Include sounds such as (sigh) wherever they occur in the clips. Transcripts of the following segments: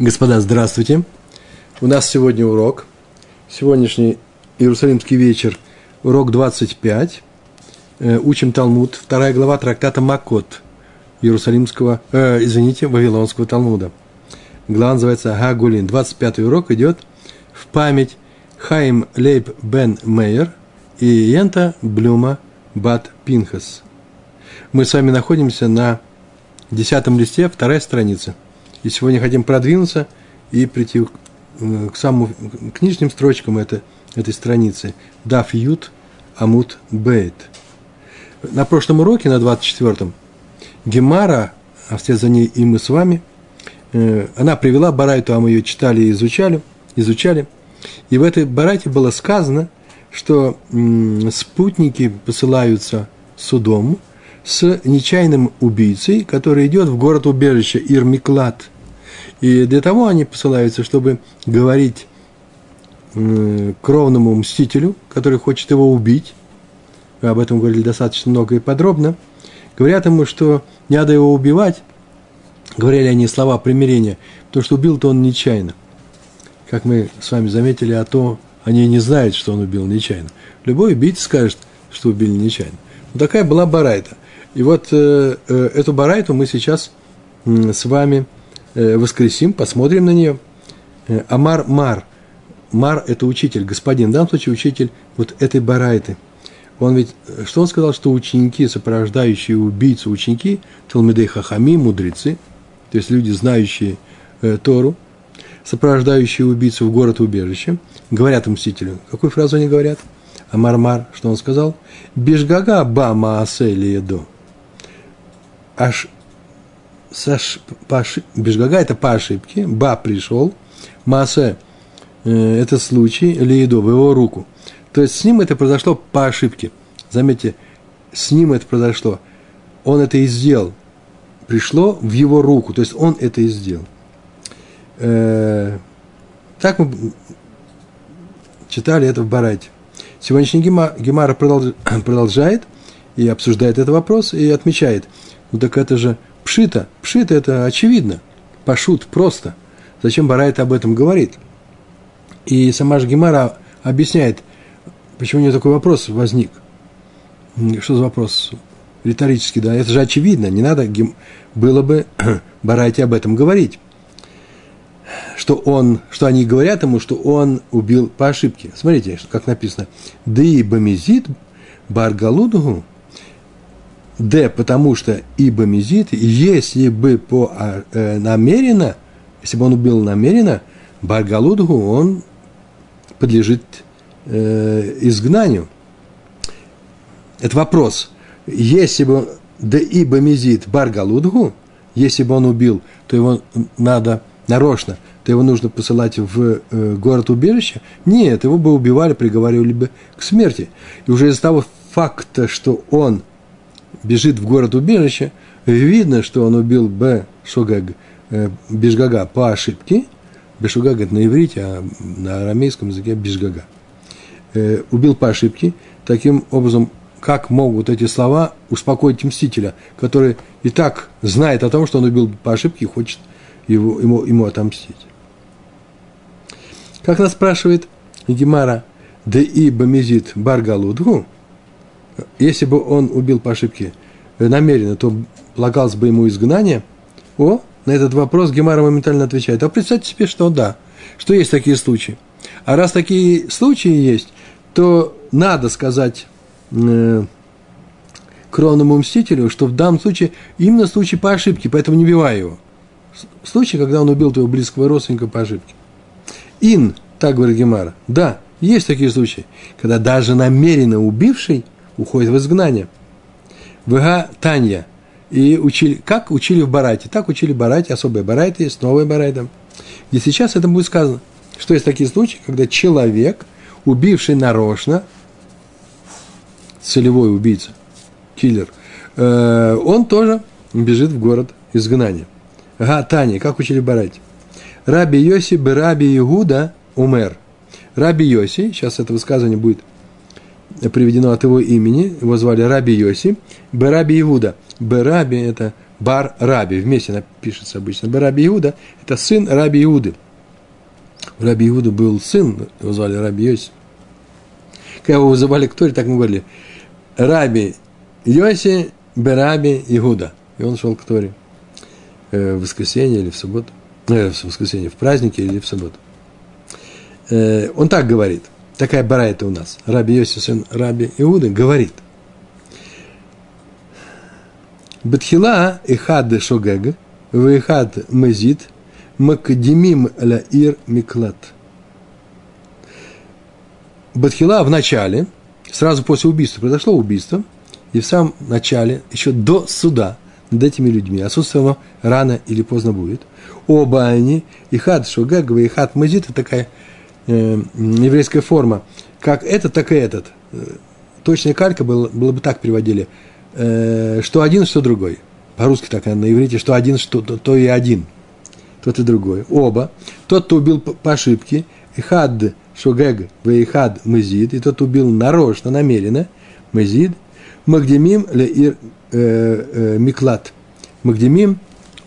Господа, здравствуйте. У нас сегодня урок. Сегодняшний Иерусалимский вечер, урок 25. Э, учим Талмуд, вторая глава трактата Макот Иерусалимского, э, извините, Вавилонского Талмуда. Глава называется Гагулин. 25 урок идет в память Хаим Лейб Бен Мейер и Йента Блюма Бат Пинхас. Мы с вами находимся на десятом листе, вторая страница – и сегодня хотим продвинуться и прийти к, э, к самому к нижним строчкам это, этой страницы. Даф Ют Амут Бейт. На прошлом уроке, на 24-м, Гемара, а вслед за ней и мы с вами, э, она привела Барайту, а мы ее читали и изучали, изучали. И в этой Барайте было сказано, что спутники посылаются судом с нечаянным убийцей, который идет в город-убежище Ирмиклад – и для того они посылаются, чтобы говорить кровному мстителю, который хочет его убить. Мы об этом говорили достаточно много и подробно. Говорят ему, что не надо его убивать. Говорили они слова примирения, потому что убил-то он нечаянно. Как мы с вами заметили, а то они не знают, что он убил нечаянно. Любой убийца скажет, что убили нечаянно. Вот такая была барайта. И вот э, э, эту барайту мы сейчас с вами Э, воскресим, посмотрим на нее. Амар Мар. Мар – это учитель, господин, в данном случае учитель вот этой барайты. Он ведь, что он сказал, что ученики, сопровождающие убийцу, ученики, Талмидей Хахами, мудрецы, то есть люди, знающие Тору, сопровождающие убийцу в город-убежище, говорят мстителю. Какую фразу они говорят? Амар Мар, что он сказал? Бежгага ба маасе лиедо. Аж Саш, по Бежгага это по ошибке, Ба пришел, Маасе э, это случай, Леидо в его руку. То есть с ним это произошло по ошибке. Заметьте, с ним это произошло. Он это и сделал. Пришло в его руку, то есть он это и сделал. Э, так мы читали это в Барайте. Сегодняшний Гемара (clears throat) продолжает и обсуждает этот вопрос и отмечает. Ну так это же Пшита. Пшита – это очевидно. Пашут – просто. Зачем Барайт об этом говорит? И сама же Гемара объясняет, почему у нее такой вопрос возник. Что за вопрос? Риторический, да. Это же очевидно. Не надо было бы (clears throat) Барайте об этом говорить. Что он, что они говорят ему, что он убил по ошибке. Смотрите, как написано. Да и бамизит баргалудгу Д, потому что ибо мизит, если бы по а, э, намеренно, если бы он убил намеренно, Баргалудгу, он подлежит э, изгнанию. Это вопрос. Если бы да ибо мизит Баргалудгу, если бы он убил, то его надо нарочно, то его нужно посылать в э, город-убежище? Нет, его бы убивали, приговаривали бы к смерти. И уже из-за того факта, что он бежит в город-убежище, видно, что он убил Б. Шогаг, э, Бежгага по ошибке. Бешугаг – это на иврите, а на арамейском языке Бежгага. Э, убил по ошибке. Таким образом, как могут эти слова успокоить мстителя, который и так знает о том, что он убил по ошибке и хочет его, ему, ему отомстить. Как нас спрашивает Гемара, да и бамизит баргалудгу, если бы он убил по ошибке намеренно, то полагалось бы ему изгнание. О, на этот вопрос Гемара моментально отвечает. А представьте себе, что да, что есть такие случаи. А раз такие случаи есть, то надо сказать э, кровному мстителю, что в данном случае именно случай по ошибке, поэтому не убивай его. Случай, когда он убил твоего близкого родственника по ошибке. Ин, так говорит Гемара, да, есть такие случаи, когда даже намеренно убивший – уходит в изгнание. Вга Танья. И учили, как учили в Барате, так учили в Барате, особые Барайты есть, новые Барайты. И сейчас это будет сказано, что есть такие случаи, когда человек, убивший нарочно, целевой убийца, киллер, э, он тоже бежит в город изгнания. Га Таня, как учили в Барате. Раби Йоси Раби Игуда умер. Раби Йоси, сейчас это высказывание будет приведено от его имени, его звали Раби Йоси, Бераби Иуда. Бераби – это бар Раби. Вместе напишется обычно бар Раби Иуда. Это сын Раби Иуды. У Раби Иуды был сын, его звали Раби Йоси. Когда его вызывали к Торе, так мы говорили. Раби Йоси, Бераби Иуда. И он шел к Торе э, в воскресенье или в субботу. Э, в воскресенье, в празднике или в субботу. Э, он так говорит. Такая бара это у нас. Раби Йоси, сын Раби Иуды, говорит – Бетхила ихад шогег, вихад мезит, макдимим ля ир миклат. Бетхила в начале, сразу после убийства, произошло убийство, и в самом начале, еще до суда над этими людьми, отсутствие оно рано или поздно будет, оба они, ихад шогег, вихад мезит, это такая э, еврейская форма, как этот, так и этот. Точная калька было, было бы так переводили – э, что один, что другой. По-русски так на иврите, что один, что то, то и один. Тот и другой. Оба. Тот, кто убил по, по ошибке, ихад шогег вейхад мезид, и тот убил нарочно, намеренно, мезид, магдемим ле ир э, э, миклат. Магдемим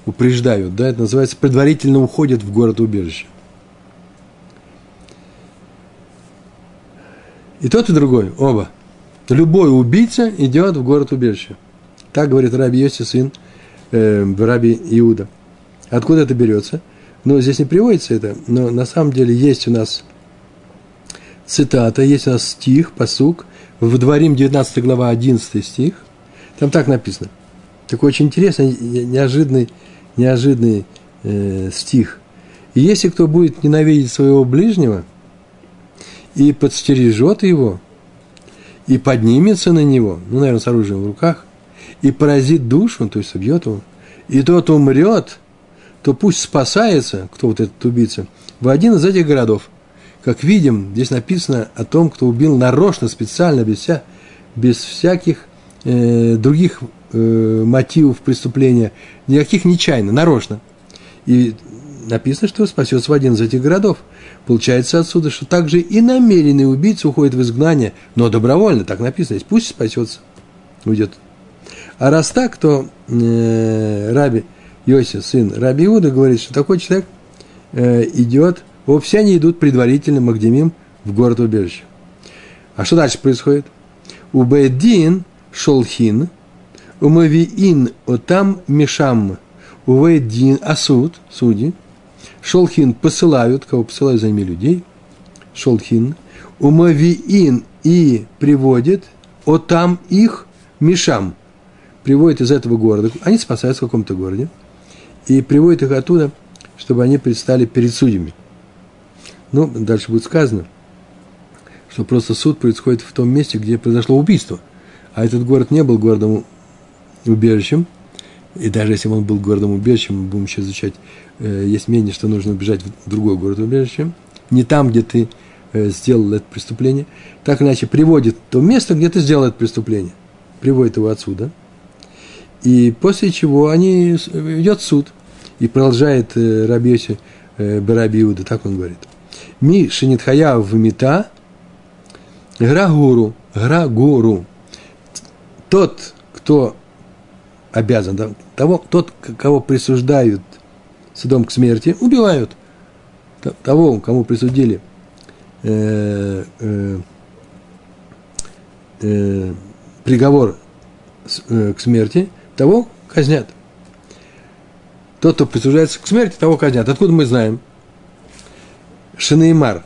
упреждают, да, это называется предварительно уходят в город убежище. И тот, и другой, оба – Любой убийца идет в город убежище. Так говорит Раби Йоси, сын э, Раби Иуда. Откуда это берется? Ну, здесь не приводится это, но на самом деле есть у нас цитата, есть у нас стих, посук, в Дворим 19 глава 11 стих, там так написано. Такой очень интересный, неожиданный, неожиданный э, стих. И если кто будет ненавидеть своего ближнего и подстережет его – и поднимется на него, ну, наверное, с оружием в руках, и поразит душу, то есть убьет его, и тот умрет, то пусть спасается, кто вот этот убийца, в один из этих городов. Как видим, здесь написано о том, кто убил нарочно, специально, без, вся, без всяких э, других э, мотивов преступления, никаких нечаянно, нарочно. И написано, что спасется в один из этих городов. Получается отсюда, что также и намеренный убийца уходит в изгнание, но добровольно, так написано, пусть спасется, уйдет. А раз так, то э, Раби Йосиф, сын Раби Иуда, говорит, что такой человек э, идет, о, все они идут предварительно Магдемим в город убежище. А что дальше происходит? Убедин шолхин, умавиин отам мишам, уведин асуд, судьи, Шолхин посылают, кого посылают за ними людей, Шолхин, умавиин и приводит, о там их мишам, приводит из этого города, они спасаются в каком-то городе, и приводит их оттуда, чтобы они предстали перед судьями. Ну, дальше будет сказано, что просто суд происходит в том месте, где произошло убийство. А этот город не был городом убежищем, и даже если он был городом убежищем, мы будем еще изучать Э, есть мнение, что нужно убежать в другой город убежище, не там, где ты э, сделал это преступление, так иначе приводит то место, где ты сделал это преступление, приводит его отсюда, и после чего они, идет суд, и продолжает э, Рабиоси Бараби Иуда, так он говорит. Ми шинитхая в мета, грагуру, грагуру. Тот, кто обязан, того, тот, кого присуждают судом к смерти, убивают того, кому присудили э, э, э, приговор э, к смерти, того казнят. Тот, кто присуждается к смерти, того казнят. Откуда мы знаем? Шинеймар.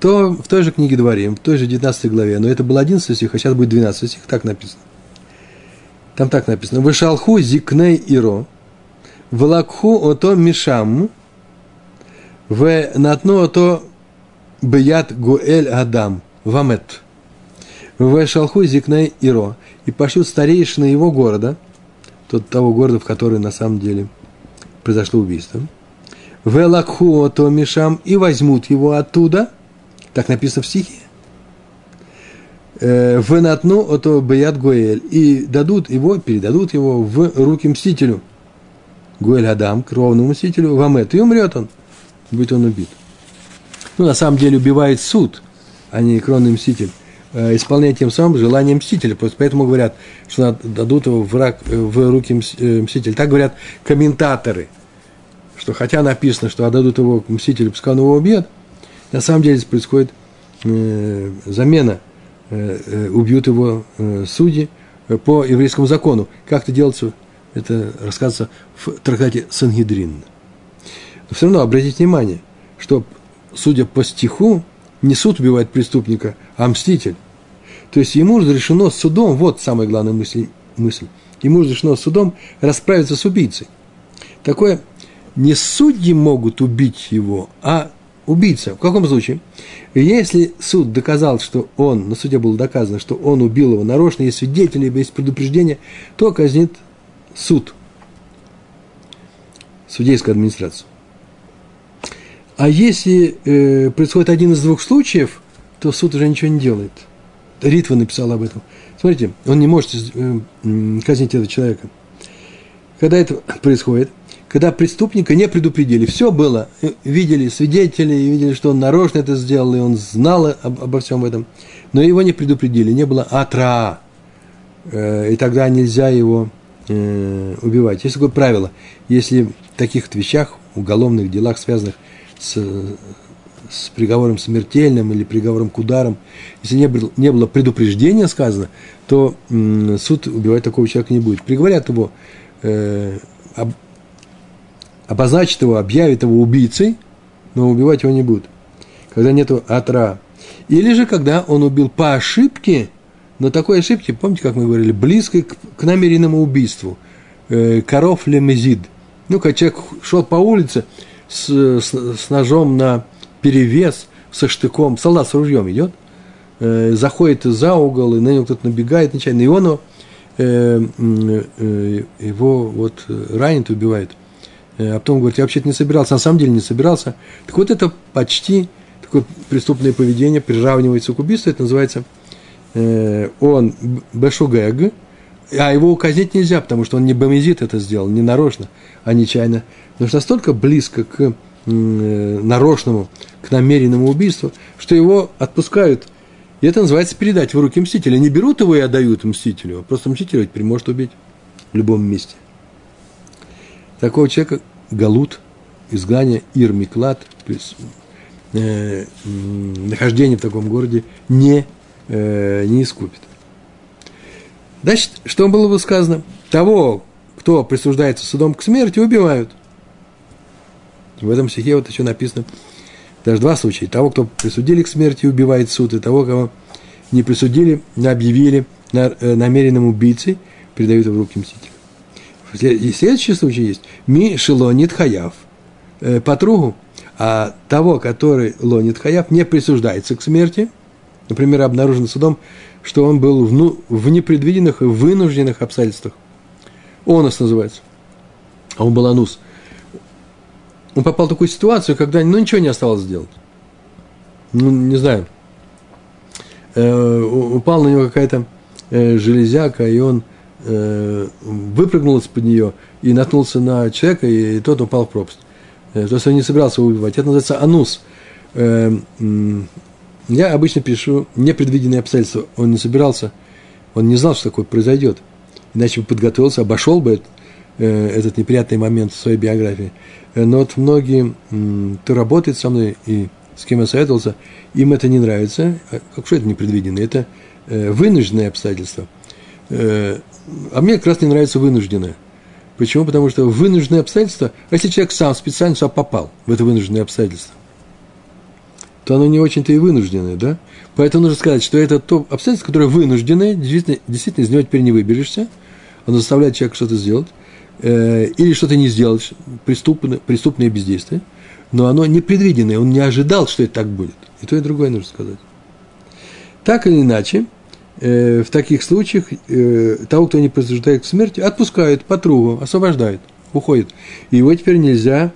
То, в той же книге Дворим, в той же 19 главе, но это был 11 стих, а сейчас будет 12 стих, так написано. Там так написано. Вышалху зикней иро, Влакху ото мишам, в натну ото беят гуэль адам, вамет. В шалху зикней иро. И пошлют старейшины его города, тот того города, в который на самом деле произошло убийство. В лакху ото мишам и возьмут его оттуда, так написано в стихе. В натну ото беят гуэль. И дадут его, передадут его в руки мстителю – Гуэль Адам, кровному мстителю, Вамет, и умрет он, будет он убит. Ну, на самом деле убивает суд, а не кровный мститель. э, исполняя тем самым желание мстителя. Поэтому говорят, что дадут его в, рак, э, в руки мстителя. Так говорят комментаторы, что хотя написано, что отдадут его мстителю, пускай он его убьет, на самом деле происходит э, замена, э, э, убьют его э, судьи по еврейскому закону. Как это делается, это рассказывается в трактате Сангидрин. Но все равно обратите внимание, что, судя по стиху, не суд убивает преступника, а мститель. То есть ему разрешено судом, вот самая главная мысль, мысль ему разрешено судом расправиться с убийцей. Такое не судьи могут убить его, а убийца. В каком случае? Если суд доказал, что он, на суде было доказано, что он убил его нарочно, есть свидетели, есть предупреждение, то казнит суд, судейскую администрацию. А если э, происходит один из двух случаев, то суд уже ничего не делает. Ритва написал об этом. Смотрите, он не может э, казнить этого человека. Когда это происходит, когда преступника не предупредили, все было, э, видели свидетели, видели, что он нарочно это сделал, и он знал об, обо всем этом, но его не предупредили, не было атра, э, и тогда нельзя его э, убивать. Есть такое правило, если в таких вещах, уголовных делах, связанных с, с приговором смертельным или приговором к ударам, если не было, не было предупреждения сказано, то м, суд убивать такого человека не будет. Приговорят его, э, об, обозначит его, объявит его убийцей, но убивать его не будут. Когда нету атра. Или же, когда он убил по ошибке, но такой ошибки, помните, как мы говорили, близкой к, к намеренному убийству. Э, коров лемезид. Ну, когда человек шел по улице, с, с, с ножом на перевес, со штыком, солдат с ружьем идет, э, заходит за угол, и на него кто-то набегает нечаянно, и он э, э, его вот ранит, убивает. Э, а потом говорит, я вообще-то не собирался, на самом деле не собирался. Так вот это почти такое преступное поведение приравнивается к убийству, это называется э, он бешугэг, а его указать нельзя, потому что он не бомезит это сделал, не нарочно, а нечаянно. Потому что настолько близко к э, нарочному, к намеренному убийству, что его отпускают. И это называется передать в руки мстителя. Не берут его и отдают мстителю, а просто мститель ведь может убить в любом месте. Такого человека галут, изгнание, ирмиклад, то есть э, нахождение в таком городе не, э, не искупит. Значит, что было бы сказано? Того, кто присуждается судом к смерти, убивают. В этом стихе вот еще написано даже два случая. Того, кто присудили к смерти, убивает суд, и того, кого не присудили, объявили э, намеренным убийцей, передают в руки мстителя. И следующий случай есть. Ми шелонит хаяв. Э, Подругу, а того, который лонит хаяв, не присуждается к смерти. Например, обнаружено судом, что он был в, ну, в непредвиденных и вынужденных обстоятельствах. Онос называется. А он был анус. Он попал в такую ситуацию, когда ну, ничего не осталось сделать. Ну, не знаю. Э, упал на него какая-то э, железяка, и он э, выпрыгнул из-под нее и наткнулся на человека, и, и тот упал в пропасть. Э, то есть он не собирался убивать. Это называется анус. Э, я обычно пишу непредвиденные обстоятельства. Он не собирался, он не знал, что такое произойдет. Иначе бы подготовился, обошел бы этот, э, этот неприятный момент в своей биографии. Э, но вот многие, кто работает со мной и с кем я советовался, им это не нравится. А как что это непредвиденное? Это э, вынужденные обстоятельства. А мне как раз не нравится вынужденное. Почему? Потому что вынужденные обстоятельства, а если человек сам специально сюда попал в это вынужденное обстоятельство, то оно не очень-то и вынужденное, да? Поэтому нужно сказать, что это то обстоятельство, которое вынужденное, действительно, действительно из него теперь не выберешься, оно заставляет человека что-то сделать, э, или что-то не сделать, преступное, преступное бездействие, но оно непредвиденное, он не ожидал, что это так будет. И то, и другое нужно сказать. Так или иначе, э, в таких случаях э, того, кто не присуждает к смерти, отпускают по кругу, освобождают, уходит. И его теперь нельзя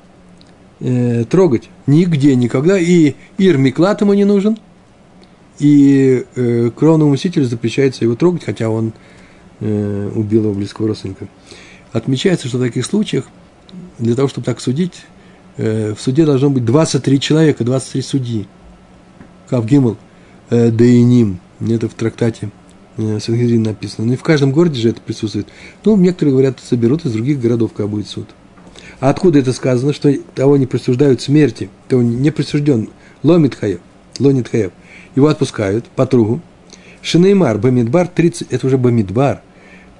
э, трогать. Нигде, никогда. И Ирмиклад ему не нужен. И э, кровному мстителю запрещается его трогать, хотя он э, убил его близкого родственника. Отмечается, что в таких случаях, для того, чтобы так судить, э, в суде должно быть 23 человека, 23 судьи. Кавгимл, э, Дейним – Это в трактате э, Сангедрин написано. Ну и в каждом городе же это присутствует. Ну, некоторые говорят, соберут из других городов, как будет суд. А откуда это сказано, что того не присуждают смерти, того не присужден, ломит хаев, ломит хаев. Его отпускают по тругу. Шинеймар, Бамидбар, 30, это уже Бамидбар,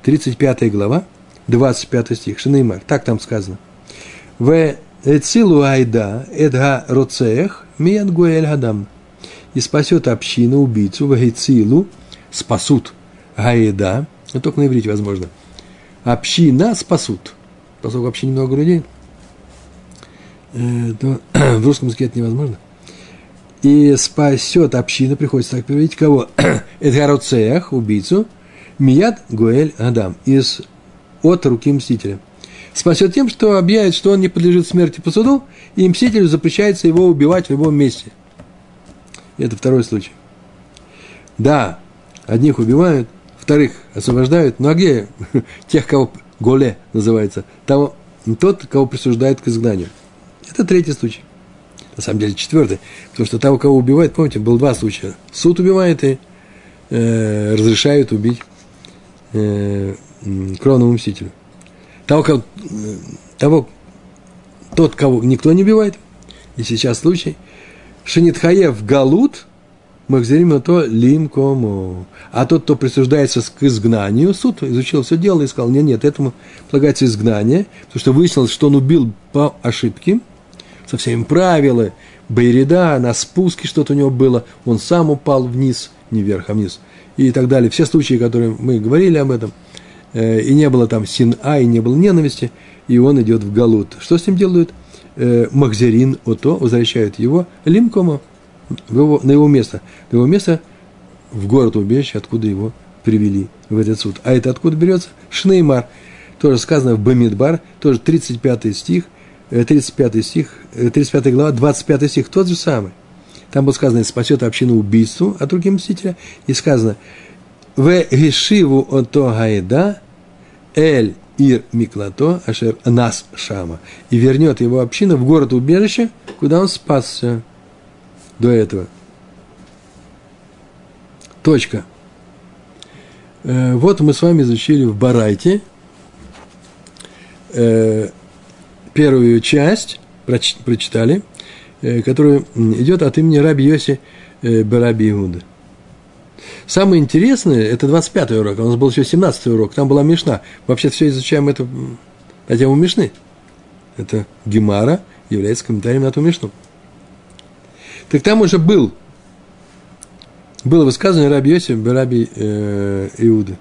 35 глава, 25 стих, Шинеймар, так там сказано. В Эцилу айда эдга роцех мияд гуэль гадам. И спасет община убийцу в Гейцилу, спасут гаеда, это только на иврите возможно. Община спасут. Поскольку вообще немного людей, то (clears throat) в русском языке это невозможно. И спасет община, приходится так переводить, кого? (clears throat) Эдгароцеях, убийцу, Мияд Гуэль Адам, из от руки мстителя – спасет тем, что объявит, что он не подлежит смерти по суду, и мстителю запрещается его убивать в любом месте. Это второй случай. Да, одних убивают, вторых освобождают, ну а где (laughs) тех, кого голе называется, того, тот, кого присуждают к изгнанию. Это третий случай. На самом деле четвертый, потому что того, кого убивают, помните, было два случая. Суд убивает и э, разрешают убить э, кровному мстителю того, кого, того, тот, кого никто не убивает, и сейчас случай, Шенитхаев Галут, Махзерим то лимкому. А тот, кто присуждается к изгнанию, суд изучил все дело и сказал, нет, нет, этому полагается изгнание, потому что выяснилось, что он убил по ошибке, со всеми правилами, Байреда, на спуске что-то у него было, он сам упал вниз, не вверх, а вниз, и так далее. Все случаи, которые мы говорили об этом – Э, и не было там син-а, и не было ненависти, и он идет в Галут. Что с ним делают? Э, Махзерин ото возвращают его лимкома его, на его место. На его место в город убежище, откуда его привели в этот суд. А это откуда берется? Шнеймар. Тоже сказано в Бамидбар, тоже 35 стих, 35 э, стих, 35 глава, 25 стих, тот же самый. Там было сказано, спасет общину убийству от руки мстителя, и сказано, в гешиву ото гайда, Эль Ир Миклато, Ашер Нас Шама, и вернет его община в город убежище, куда он спасся до этого. Точка. Э, вот мы с вами изучили в Барайте э, первую часть, прочитали, э, которая идет от имени Раби Йоси Бараби Иуда. Самое интересное, это 25-й урок, у нас был еще 17-й урок, там была Мишна. Вообще все изучаем это на тему Мишны. Это Гемара является комментарием на эту Мишну. Так там уже был, было высказывание Раби Йосиф, Раби э, Иуды.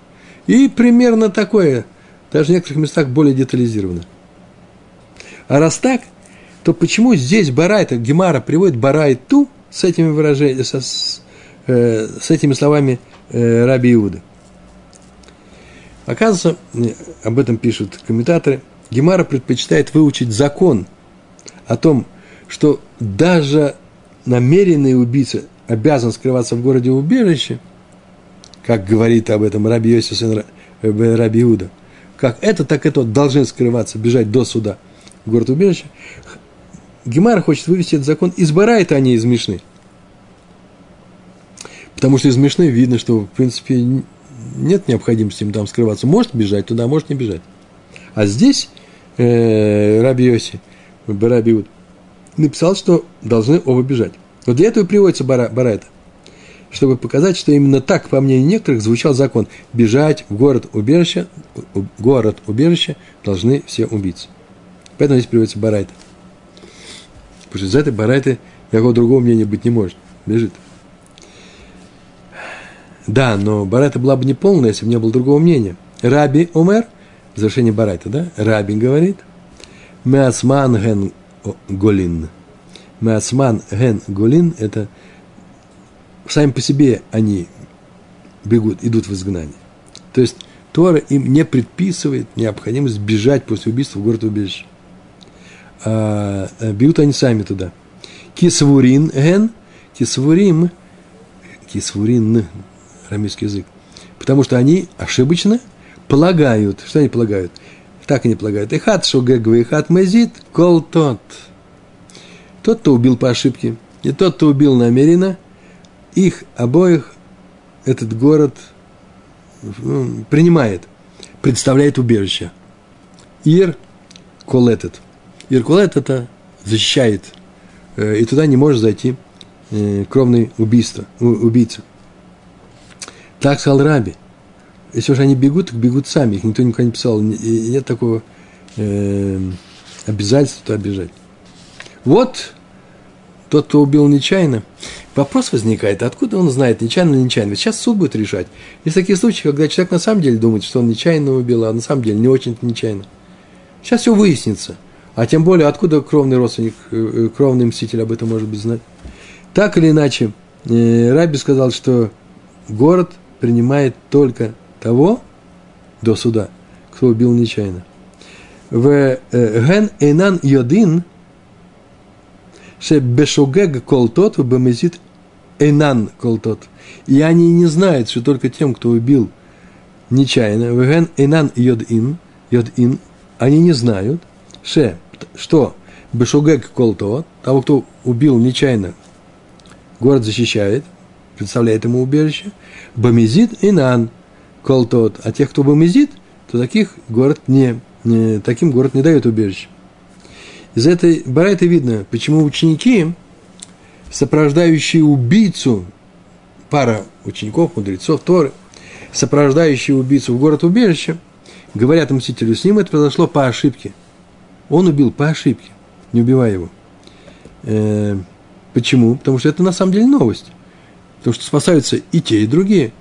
И примерно такое, даже в некоторых местах более детализировано. А раз так, то почему здесь Барайта, Гемара приводит Барайту с этими выражениями, со, э, с этими словами э, Раби Иуда. Оказывается, об этом пишут комментаторы, Гемара предпочитает выучить закон о том, что даже намеренный убийца обязан скрываться в городе убежище, как говорит об этом Раби Йосиф э, Раби Иуда, как это, так это должны скрываться, бежать до суда в город убежище. Гемара хочет вывести этот закон из Барайта, а не из Мишны – Потому что из Мишны видно, что, в принципе, нет необходимости им там скрываться. Может бежать туда, может не бежать. А здесь э, Раби Йоси, Раби написал, что должны оба бежать. Вот для этого приводится бара, Барайта, чтобы показать, что именно так, по мнению некоторых, звучал закон. Бежать в город убежище, город убежище должны все убийцы. Поэтому здесь приводится Барайта. Потому что из этой Барайты никакого другого мнения быть не может. Бежит. Да, но Барайта была бы неполная, если бы не было другого мнения. Раби Омер, завершение Барайта, да? Раби говорит, Меасман ген голин. Меасман ген голин – это сами по себе они бегут, идут в изгнание. То есть Тора им не предписывает необходимость бежать после убийства в город убежище. А бьют они сами туда. Кисвурин ген, кисвурим, кисвурин, арамейский язык. Потому что они ошибочно полагают. Что они полагают? Так они полагают. Ихат шогегва, ихат мазит, кол тот. Тот, кто убил по ошибке, и тот, кто убил намеренно, их обоих этот город ну, принимает, представляет убежище. Ир колетет. Ир колет это защищает, э, и туда не может зайти э, кровный убийство, убийца. Так сказал Раби. Если уже они бегут, так бегут сами. Их никто никогда не писал. И нет такого э, обязательства туда бежать. Вот тот, кто убил нечаянно. Вопрос возникает, откуда он знает, нечаянно или нечаянно. Сейчас суд будет решать. Есть такие случаи, когда человек на самом деле думает, что он нечаянно убил, а на самом деле не очень-то нечаянно. Сейчас все выяснится. А тем более, откуда кровный родственник, э, э, кровный мститель об этом может быть знать. Так или иначе, э, Раби сказал, что город принимает только того до суда, кто убил нечаянно. В ген эйнан йодин Шебешогег колтот, бемезит эйнан колтот. И они не знают, что только тем, кто убил нечаянно, веген эйнан йод-ин, йод-ин, они не знают, ше, что бешогег колтот, того, кто убил нечаянно, город защищает, представляет ему убежище, бамезит инан колтот, а тех, кто бамезит, то таких город не, не, таким город не дает убежище. Из этой барайты видно, почему ученики, сопровождающие убийцу, пара учеников, мудрецов, Торы, сопровождающие убийцу в город убежище, говорят мстителю, с ним это произошло по ошибке. Он убил по ошибке, не убивая его. Э, почему? Потому что это на самом деле новость. Потому что спасаются и те, и другие.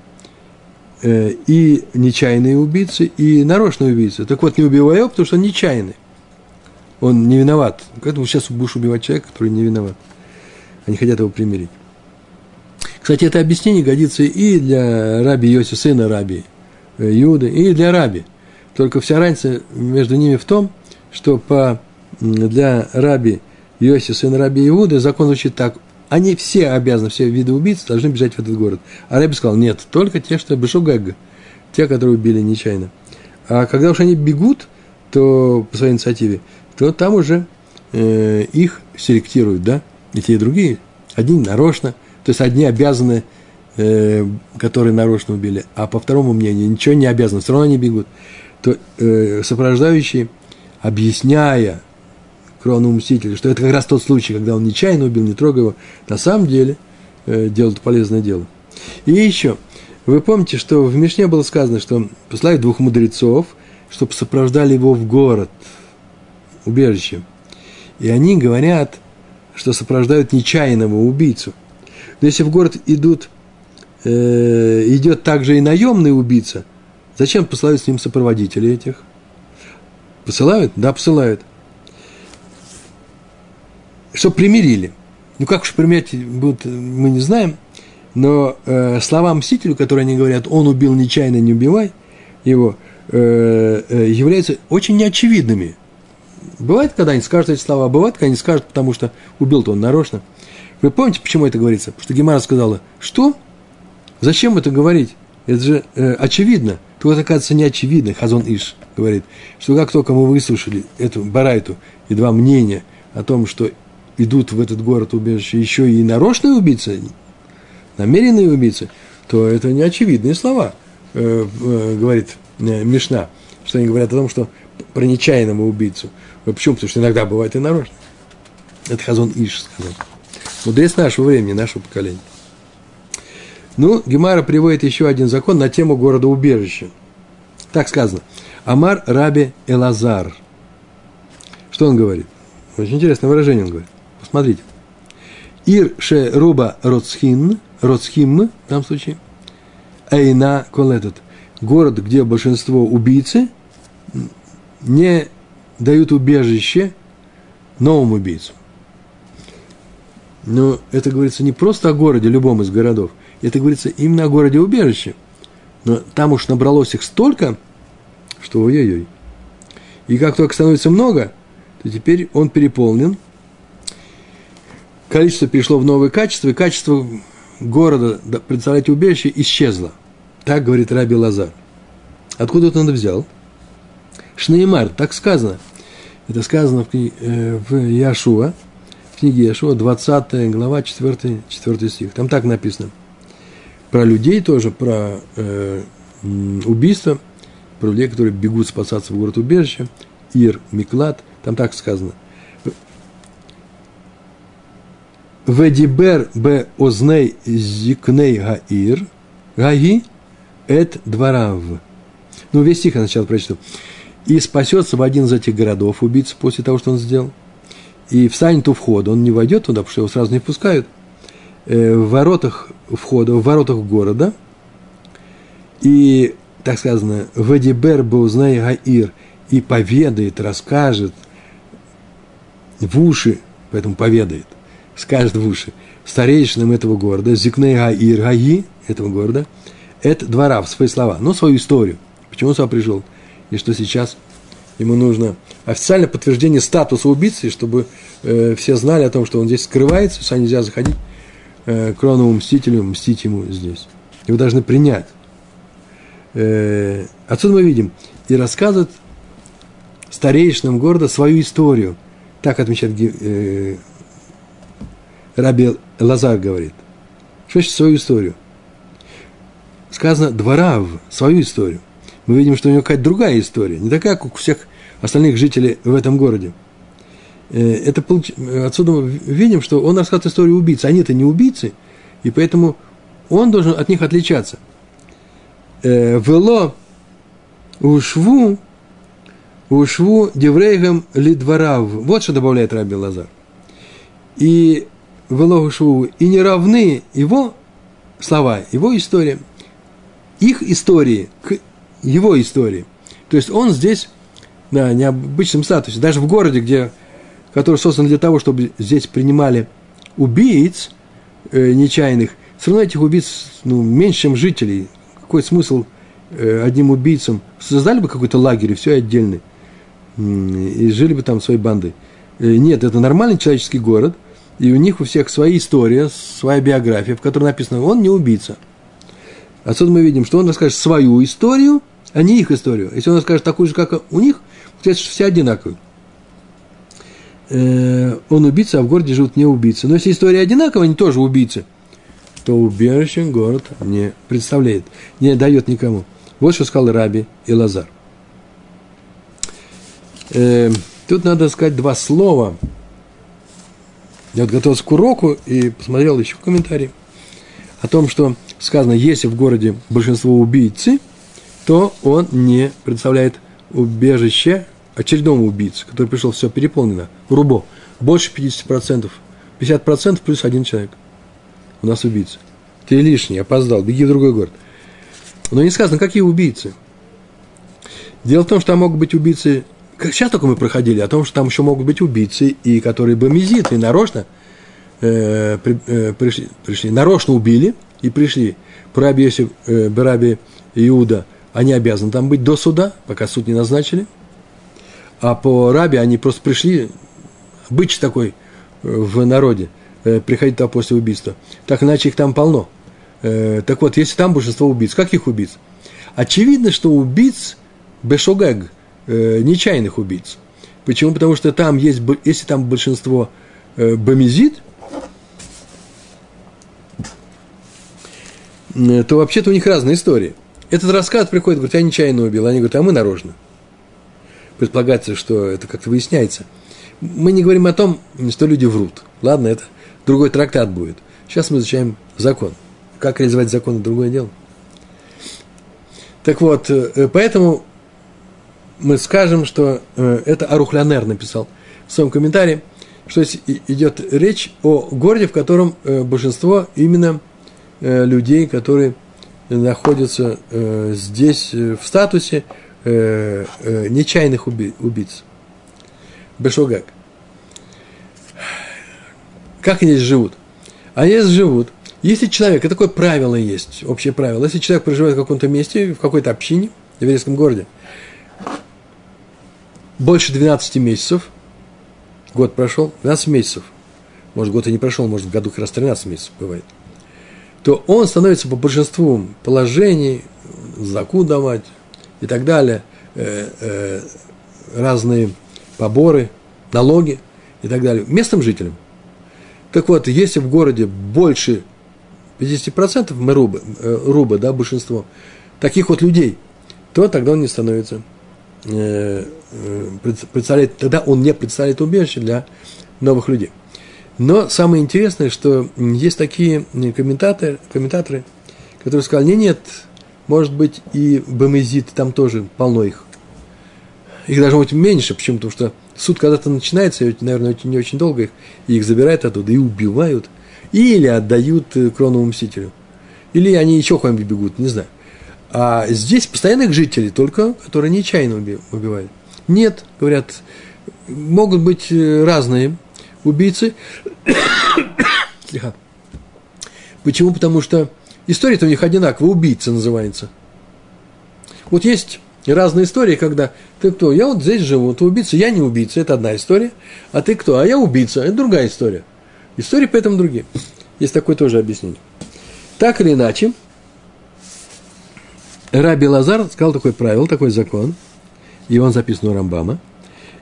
Э, и нечаянные убийцы, и нарочные убийцы. Так вот, не убивай его, потому что он нечаянный он не виноват. Ты сейчас будешь убивать человека, который не виноват? Они хотят его примирить. Кстати, это объяснение годится и для раби Йоси, сына раби Иуды, и для раби. Только вся разница между ними в том, что по, для раби Йоси, сына раби Иуды, закон звучит так. Они все обязаны, все виды убийц должны бежать в этот город. А раби сказал, нет, только те, что Бешугагга, те, которые убили нечаянно. А когда уж они бегут, то по своей инициативе, то там уже э, их селектируют, да, и те, и другие. Одни нарочно, то есть одни обязаны, э, которые нарочно убили, а по второму мнению ничего не обязаны, все равно они бегут. То э, сопровождающие, объясняя кровному мстителю, что это как раз тот случай, когда он нечаянно убил, не трогая его, на самом деле э, делают полезное дело. И еще, вы помните, что в Мишне было сказано, что послали двух мудрецов, чтобы сопровождали его в город – убежище. И они говорят, что сопровождают нечаянного убийцу. Но если в город идут, э, идет также и наемный убийца, зачем посылают с ним сопроводителей этих? Посылают? Да, посылают. Что примирили. Ну, как уж примерить будут, мы не знаем. Но э, слова мстителю, которые они говорят, он убил нечаянно, не убивай его, э, э, являются очень неочевидными. Бывает, когда они скажут эти слова, бывает, когда они скажут, потому что убил-то он нарочно. Вы помните, почему это говорится? Потому что Гемара сказала, что? Зачем это говорить? Это же э, очевидно. Тут, оказывается, не очевидно, Хазон Иш говорит, что как только мы выслушали эту барайту и два мнения о том, что идут в этот город убежище еще и нарочные убийцы, намеренные убийцы, то это не очевидные слова, э, э, говорит э, Мишна, что они говорят о том, что про нечаянного убийцу – Почему? Потому что иногда бывает и нарочно. Это Хазон Иш сказал. Мудрец нашего времени, нашего поколения. Ну, Гемара приводит еще один закон на тему города-убежища. Так сказано. Амар Раби Элазар. Что он говорит? Очень интересное выражение он говорит. Посмотрите. Ир ше руба роцхин, роцхим, в данном случае, эйна колетот. Город, где большинство убийцы не дают убежище новым убийцам. Но это говорится не просто о городе, любом из городов. Это говорится именно о городе убежище. Но там уж набралось их столько, что ой-ой-ой. И как только становится много, то теперь он переполнен. Количество перешло в новое качество, и качество города, представляете, убежище, исчезло. Так говорит Раби Лазар. Откуда это он взял? Шнеймар, так сказано – это сказано в, э, в Яшуа, в книге Яшуа, 20 глава, 4, 4 стих. Там так написано. Про людей тоже, про э, убийство, про людей, которые бегут спасаться в город убежище, Ир, Миклад, там так сказано. Ведибер бе озней зикней гаир, гаги, эт дворав. Ну, весь стих я сначала прочту. И спасется в один из этих городов убийца после того, что он сделал. И встанет у входа. Он не войдет туда, потому что его сразу не впускают. Э, в воротах входа, в воротах города. И, так сказано, Вадибер Баузнай Гаир и поведает, расскажет в уши, поэтому поведает, скажет в уши, старейшинам этого города, Зикней Гаир Гаи, этого города, это двора, в свои слова, но свою историю. Почему он сюда пришел? И что сейчас ему нужно официальное подтверждение статуса убийцы, чтобы э, все знали о том, что он здесь скрывается, сюда нельзя заходить э, кроновому мстителю, мстить ему здесь. Его должны принять. Э, отсюда мы видим, и рассказывает старейшинам города свою историю. Так отмечает э, Раби Лазар говорит. Что значит свою историю? Сказано дворав, свою историю. Мы видим, что у него какая-то другая история, не такая, как у всех остальных жителей в этом городе. Э, это получ... Отсюда мы видим, что он рассказывает историю убийцы. Они-то не убийцы, и поэтому он должен от них отличаться. Э, вело ушву, ушву деврейгам лидварав. Вот что добавляет Раби Лазар. И вело ушву, и не равны его слова, его история, их истории к его истории. То есть он здесь на необычном статусе, даже в городе, где который создан для того, чтобы здесь принимали убийц э, нечаянных, все равно этих убийц ну, меньше, чем жителей. Какой смысл э, одним убийцам? Создали бы какой-то лагерь, и все отдельный, и жили бы там своей бандой. Э, нет, это нормальный человеческий город, и у них у всех своя история, своя биография, в которой написано, он не убийца. Отсюда мы видим, что он расскажет свою историю, а не их историю. Если он расскажет такую же, как у них, получается, что все одинаковые. Э, он убийца, а в городе живут не убийцы. Но если история одинаковая, они тоже убийцы, то убежище город не представляет, не дает никому. Вот что сказал Раби и Лазар. Э, тут надо сказать два слова. Я вот готовился к уроку и посмотрел еще в комментарии о том, что сказано, если в городе большинство убийцы, то он не представляет убежище очередному убийце, который пришел, все переполнено, рубо, больше 50%, 50% плюс один человек. У нас убийца. Ты лишний, опоздал, беги в другой город. Но не сказано, какие убийцы. Дело в том, что там могут быть убийцы, как сейчас только мы проходили, о том, что там еще могут быть убийцы, и которые бомизиты, нарочно э, при, э, пришли, пришли, нарочно убили и пришли. По Раби Йосиф, э, Раби Иуда, они обязаны там быть до суда, пока суд не назначили – а по рабе они просто пришли, быч такой э, в народе, э, приходить туда после убийства. Так иначе их там полно. Э, так вот, если там большинство убийц, каких убийц? Очевидно, что убийц бешогег, нечаянных убийц. Почему? Потому что там есть, если там большинство бомизит, то вообще-то у них разные истории. Этот рассказ приходит, говорит, я нечаянно убил. Они говорят, а мы нарочно предполагается, что это как-то выясняется. Мы не говорим о том, что люди врут. Ладно, это другой трактат будет. Сейчас мы изучаем закон. Как реализовать закон – другое дело. Так вот, э, поэтому мы скажем, что э, это Арухлянер написал в своем комментарии, что идет речь о городе, в котором э, большинство именно людей, которые находятся здесь в статусе э, э, нечаянных уби, убийц. Бешогак. Как они здесь живут? Они здесь живут. Если человек, это такое правило есть, общее правило, если человек проживает в каком-то месте, в какой-то общине, в еврейском городе, больше 12 месяцев, год прошел, 12 месяцев, может, год и не прошел, может, в году как раз 13 месяцев бывает, то он становится по большинству положений, заку давать, и так далее, э, э, разные поборы, налоги и так далее, местным жителям. Так вот, если в городе больше 50% мы руба, э, руба, да, большинство, таких вот людей, то тогда он не становится, представляет, тогда он не представляет убежище для новых людей. Но самое интересное, что есть такие комментаторы, комментаторы которые сказали, нет, нет, может быть и бомезит, там тоже полно их. Их должно быть меньше, почему? Потому что суд когда-то начинается, и, наверное, не очень долго их, и их забирают оттуда и убивают, или отдают кроновому мстителю. Или они еще куда-нибудь бегут, не знаю. А здесь постоянных жителей, только которые нечаянно убивают. Нет, говорят, могут быть э, разные убийцы. (coughs) Почему? Потому что история-то у них одинаковая, убийца называется. Вот есть разные истории, когда ты кто? Я вот здесь живу, ты убийца, я не убийца, это одна история. А ты кто? А я убийца, это другая история. Истории поэтому другие. Есть такое тоже объяснение. Так или иначе, Раби Лазар сказал такое правило, такой закон, и он записан у Рамбама.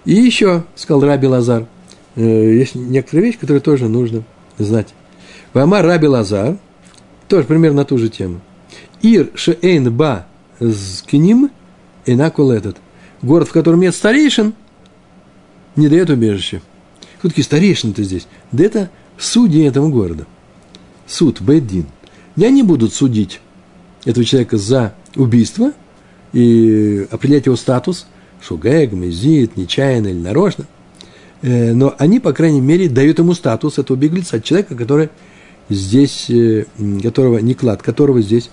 И еще, сказал Раби Лазар, э, есть некоторые вещи, которые тоже нужно знать. Вама Раби Лазар, тоже примерно на ту же тему. Ир шеэйн ба скиним инакул этот. Город, в котором нет старейшин, не дает убежище. Кто такие старейшины-то здесь? Да это судьи этого города. Суд, Бейдин. И они будут судить этого человека за убийство и определять его статус, шугэг, мезит, нечаянно или нарочно. Э, но они, по крайней мере, дают ему статус этого беглеца, человека, который здесь, э, которого не клад, которого здесь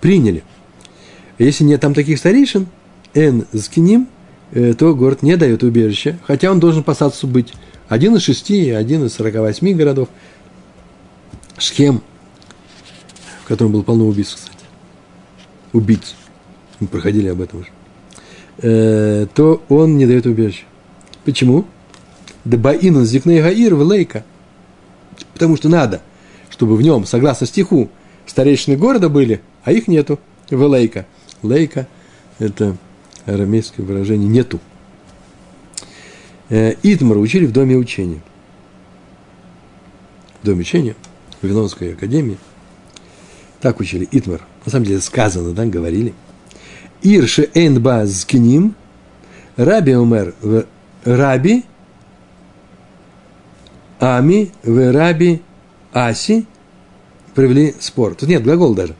приняли. Если нет там таких старейшин, эн скиним, э, то город не дает убежища, хотя он должен по статусу быть один из шести, один из сорока восьми городов. Шхем, в котором было полно убийств, кстати убийц, мы проходили об этом уже, э, то он не дает убежище. Почему? Дабаину зикней гаир лейка. Потому что надо, чтобы в нем, согласно стиху, старейшины города были, а их нету. Велейка. Лейка – это арамейское выражение «нету». Э, Итмар учили в Доме учения. В Доме учения, в Вавилонской академии. Так учили Итмар – на самом деле сказано, да, говорили. Ирше энба зкним, раби умер в раби, ами в раби аси, провели спор. Тут нет глагола даже.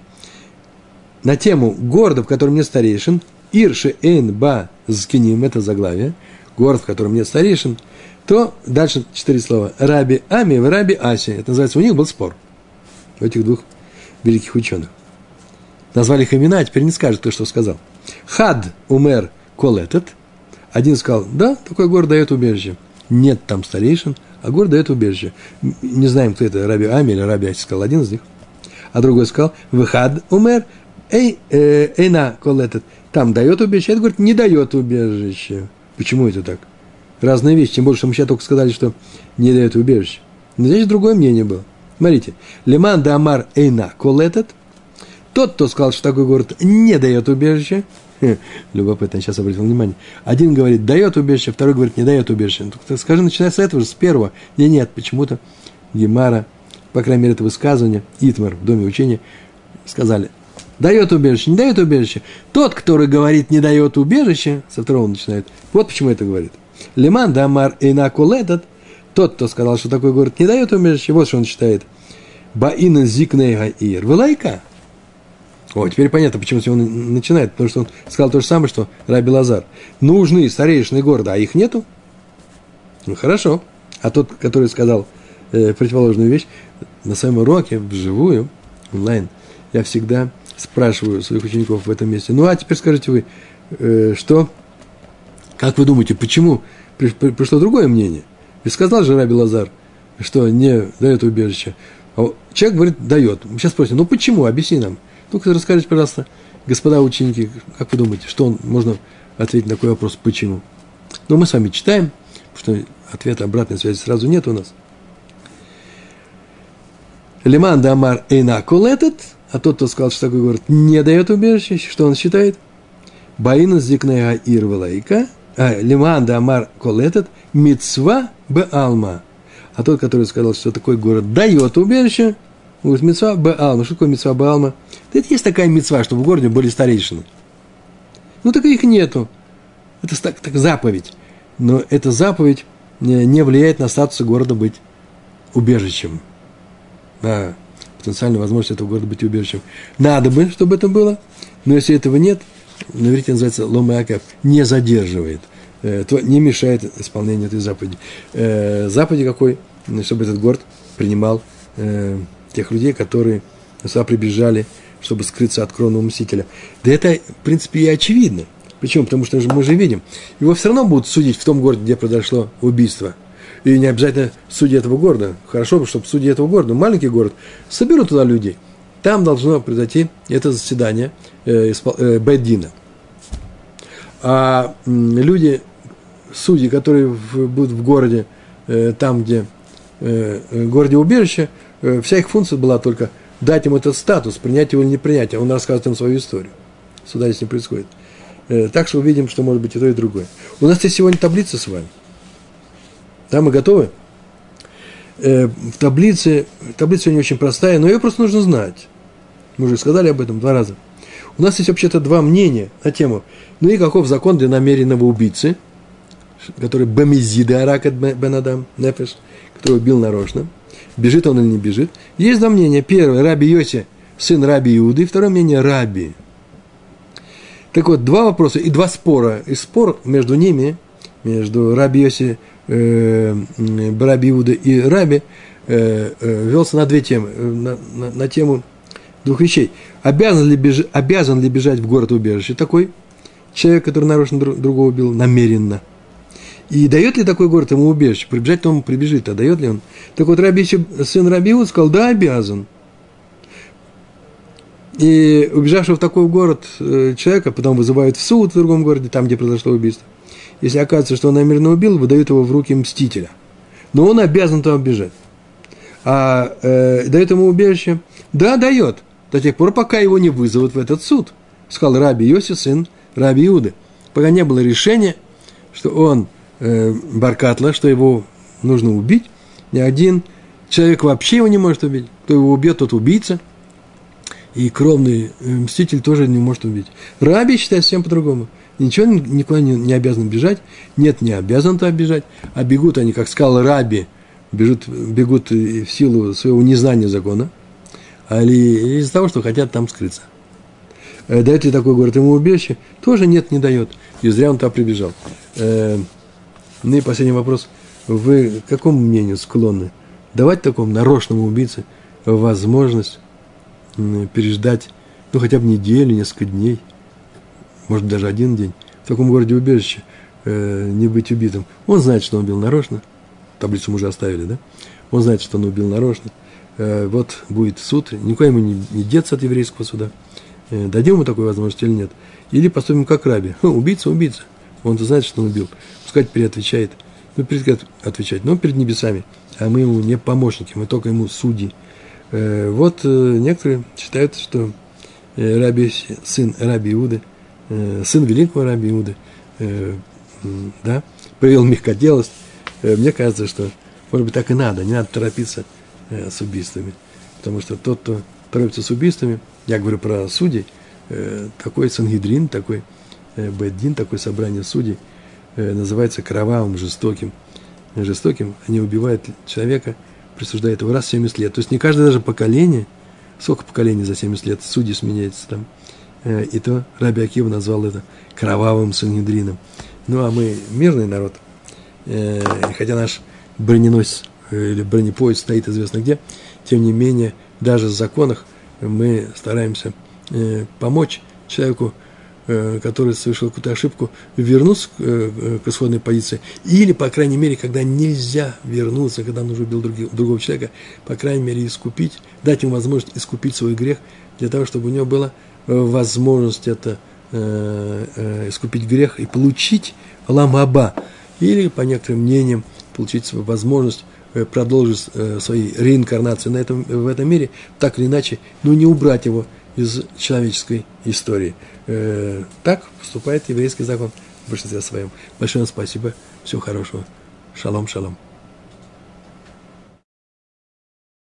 На тему города, в котором нет старейшин, Ирше Эйн Ба Зкиним, это заглавие, город, в котором нет старейшин, то дальше четыре слова. Раби Ами в Раби Аси. Это называется, у них был спор. У этих двух великих ученых назвали их имена, а теперь не скажет, кто что сказал. Хад умер кол этот. Один сказал, да, такой город дает убежище. Нет там старейшин, а город дает убежище. Не знаем, кто это, Раби Ами или Раби Аси один из них. А другой сказал, выхад умер, эй, э, эйна кол этот. Там дает убежище, а это говорит, не дает убежище. Почему это так? Разные вещи, тем более, что мы сейчас только сказали, что не дает убежище. Но здесь другое мнение было. Смотрите, Леман да Эйна кол этот – тот, кто сказал, что такой город не дает убежище, (laughs) любопытно, сейчас обратил внимание, один говорит, дает убежище, второй говорит, не дает убежище. Ну, скажи, начиная с этого же, с первого. Нет, нет, почему-то Гемара, по крайней мере, это высказывание, Итмар в доме учения, сказали, дает убежище, не дает убежище. Тот, который говорит, не дает убежище, со второго начинает, вот почему это говорит. Лиман дамар эйнакул этот, тот, кто сказал, что такой город не дает убежище, вот что он считает. Баина зикнейга ир. Вылайка. О, теперь понятно, почему он начинает, потому что он сказал то же самое, что Раби Лазар. Нужны старейшины города, а их нету? Ну, хорошо. А тот, который сказал э, противоположную вещь, на своем уроке, вживую, онлайн, я всегда спрашиваю своих учеников в этом месте. Ну, а теперь скажите вы, э, что, как вы думаете, почему при, при, пришло другое мнение? И сказал же Раби Лазар, что не дает убежище. А человек говорит, дает. Мы сейчас спросим, ну почему? Объясни нам. Ну-ка расскажите, пожалуйста, господа ученики, как вы думаете, что он, можно ответить на такой вопрос, почему? Но мы с вами читаем, потому что ответа обратной связи сразу нет у нас. Лиман Дамар Эйна этот, а тот, кто сказал, что такой город не дает убежище, что он считает? Баина зикнега ирвелайка, а, Лиман Дамар этот, мицва бе алма. А тот, который сказал, что такой город дает убежище, говорит, мецва Баалма. Что такое мецва Баалма? Да это есть такая мецва, что в городе были старейшины. Ну, так их нету. Это так, так заповедь. Но эта заповедь не влияет на статус города быть убежищем. На потенциальную возможность этого города быть убежищем. Надо бы, чтобы это было, но если этого нет, на иврите называется ломакав, не задерживает, э, то не мешает исполнению этой заповеди. Э, заповеди какой? Чтобы этот город принимал э, тех людей, которые сюда прибежали, чтобы скрыться от кровного мстителя. Да это, в принципе, и очевидно. Почему? Потому что мы же видим, его все равно будут судить в том городе, где произошло убийство. И не обязательно судьи этого города. Хорошо, чтобы судьи этого города, маленький город, соберут туда людей. Там должно произойти это заседание э, э, Бэддина. А люди, судьи, которые в, будут в городе, э, там, где э, э городе убежище, э, вся их функция была только дать им этот статус, принять его или не принять, а он рассказывает им свою историю. Суда здесь не происходит. Э, так что увидим, что может быть и то, и другое. У нас есть сегодня таблица с вами. Да, мы готовы? Э, в таблице, таблица не очень простая, но ее просто нужно знать. Мы уже сказали об этом два раза. У нас есть вообще-то два мнения на тему, ну и каков закон для намеренного убийцы, который бамизида аракет бенадам, нефеш, который убил нарочно, бежит он или не бежит. Есть два мнения. Первое, Раби Йоси, сын Раби Иуды, второе мнение Раби. Так вот, два вопроса и два спора. И спор между ними, между Раби Йоси, э, Раби Иуда и Раби, э, э, велся на две темы. Э, на, на, на тему двух вещей. Обязан ли, беж, обязан ли бежать в город убежище такой человек, который нарочно друг, другого убил, намеренно? И дает ли такой город ему убежище? Прибежать он прибежит, а дает ли он? Так вот, Раби, сын Раби Иуд сказал, да, обязан. И убежавшего в такой город э, человека потом вызывают в суд в другом городе, там, где произошло убийство. Если оказывается, что он намеренно убил, выдают его в руки мстителя. Но он обязан туда бежать. А э, дает ему убежище? Да, дает. До тех пор, пока его не вызовут в этот суд. Сказал Раби Йоси, сын Раби Иуды. Пока не было решения, что он э, Баркатла, что его нужно убить. Ни один человек вообще его не может убить. Кто его убьет, тот убийца – и кровный э, мститель тоже не может убить. Раби считает всем по-другому. Ничего никуда не, не обязан бежать. Нет, не обязан туда бежать. А бегут они, как сказал Раби, бегут, бегут в силу своего незнания закона. А или из-за того, что хотят там скрыться. Э, дает ли такой город ему убежище? Тоже нет, не дает. И зря он туда прибежал. Ну и последний вопрос. Вы к какому мнению склонны? Давать такому нарочному убийце возможность переждать, ну, хотя бы неделю, несколько дней, может, даже один день, в таком городе убежище, э, не быть убитым. Он знает, что он убил нарочно, таблицу мы уже оставили, да? Он знает, что он убил нарочно. Э, вот будет суд, никуда ему не, не деться от еврейского суда. Э, дадим ему такую возможность или нет? Или поступим как раби. Хм, убийца, убийца. Он знает, что он убил. Пускай теперь. Ну, перед отвечать, но перед небесами. А мы ему не помощники, мы только ему судьи. Э, вот э, некоторые считают, что э, Раби, сын Раби Иуды, сын великого Раби Иуды, да, проявил мягкоделость. Мне кажется, что, может быть, так и надо, не надо торопиться с убийствами. Потому что тот, кто торопится с убийствами, я говорю про судей, такой Сангидрин, такой Беддин, такое собрание судей, называется кровавым, жестоким. Жестоким, они убивают человека – присуждает его раз в 70 лет. То есть не каждое даже поколение, сколько поколений за 70 лет, судьи сменяются там. Э, и то Раби Акива назвал это кровавым Сангидрином. Ну, а мы мирный народ. Э, хотя наш броненосец э, или бронепоезд стоит известно где, тем не менее, даже в законах мы стараемся помочь человеку Э, который совершил какую-то ошибку, вернуться э, к исходной позиции. Или, по крайней мере, когда нельзя вернуться, когда нужно убил другого человека, по крайней мере, искупить, дать ему возможность искупить свой грех, для того, чтобы у него была э, возможность это искупить грех и получить ламаба. Или, по некоторым мнениям, получить возможность продолжить свои реинкарнации на этом, в этом мире, так или иначе, но не убрать его из человеческой истории. Э, так поступает еврейский закон в большинстве своем. Большое спасибо. Всего хорошего. Шалом, шалом.